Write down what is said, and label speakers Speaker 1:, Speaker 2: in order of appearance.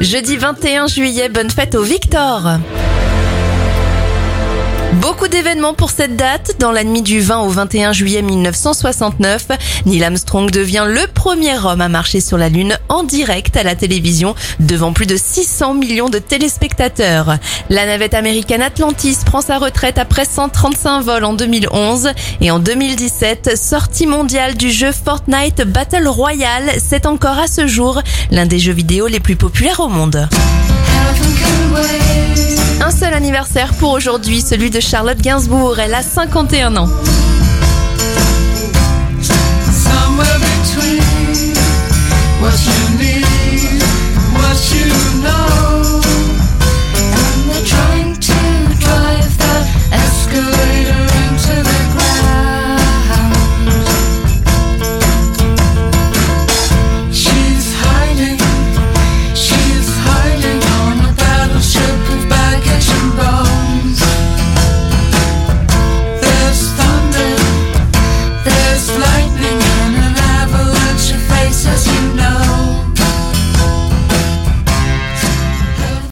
Speaker 1: Jeudi 21 juillet, bonne fête au Victor. Beaucoup d'événements pour cette date. Dans la nuit du 20 au 21 juillet 1969, Neil Armstrong devient le premier homme à marcher sur la Lune en direct à la télévision devant plus de 600 millions de téléspectateurs. La navette américaine Atlantis prend sa retraite après 135 vols en 2011 et en 2017, sortie mondiale du jeu Fortnite Battle Royale, c'est encore à ce jour l'un des jeux vidéo les plus populaires au monde. Anniversaire pour aujourd'hui, celui de Charlotte Gainsbourg. Elle a 51 ans.